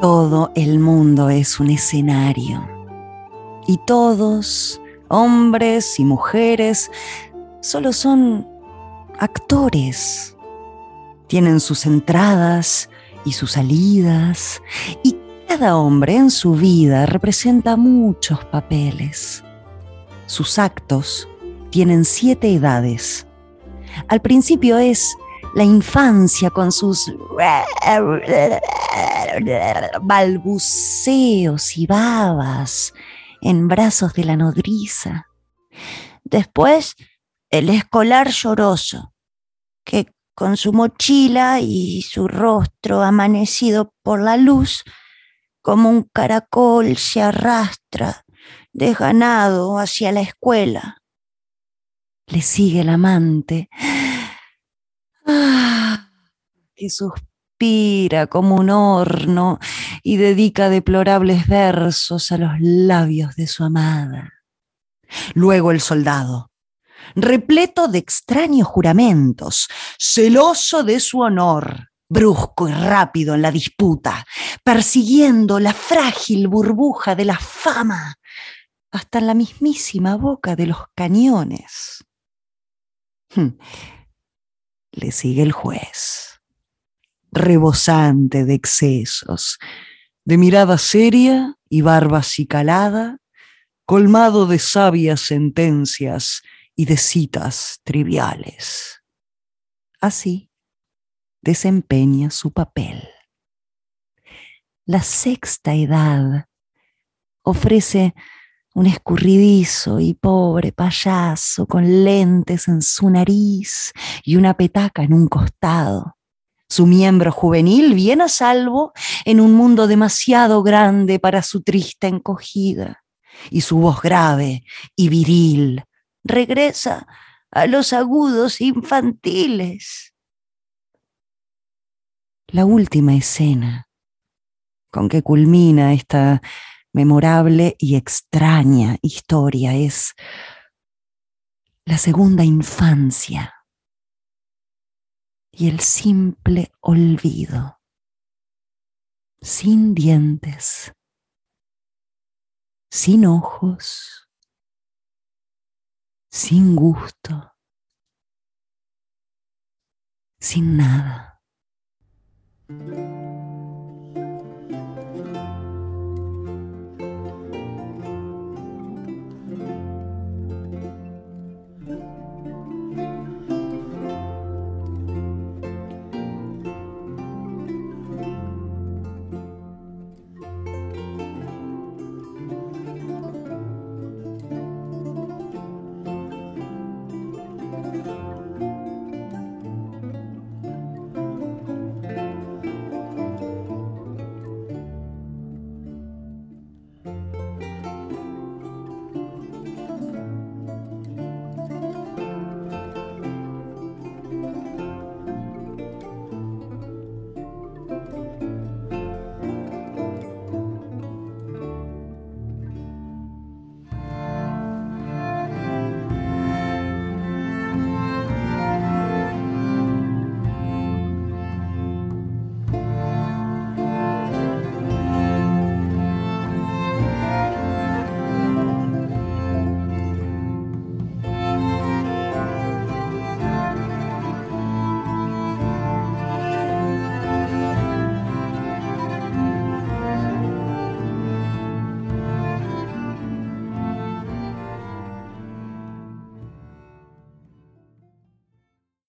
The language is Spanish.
Todo el mundo es un escenario. Y todos, hombres y mujeres, solo son actores. Tienen sus entradas y sus salidas. Y cada hombre en su vida representa muchos papeles. Sus actos tienen siete edades. Al principio es la infancia con sus balbuceos y babas en brazos de la nodriza. Después, el escolar lloroso, que con su mochila y su rostro amanecido por la luz, como un caracol se arrastra desganado hacia la escuela. Le sigue el amante, que suspira como un horno y dedica deplorables versos a los labios de su amada. Luego el soldado, repleto de extraños juramentos, celoso de su honor, brusco y rápido en la disputa, persiguiendo la frágil burbuja de la fama hasta en la mismísima boca de los cañones. Hmm. Le sigue el juez, rebosante de excesos, de mirada seria y barba acicalada, colmado de sabias sentencias y de citas triviales. Así desempeña su papel. La sexta edad ofrece un escurridizo y pobre payaso con lentes en su nariz y una petaca en un costado. Su miembro juvenil bien a salvo en un mundo demasiado grande para su triste encogida. Y su voz grave y viril regresa a los agudos infantiles. La última escena con que culmina esta memorable y extraña historia es la segunda infancia y el simple olvido, sin dientes, sin ojos, sin gusto, sin nada.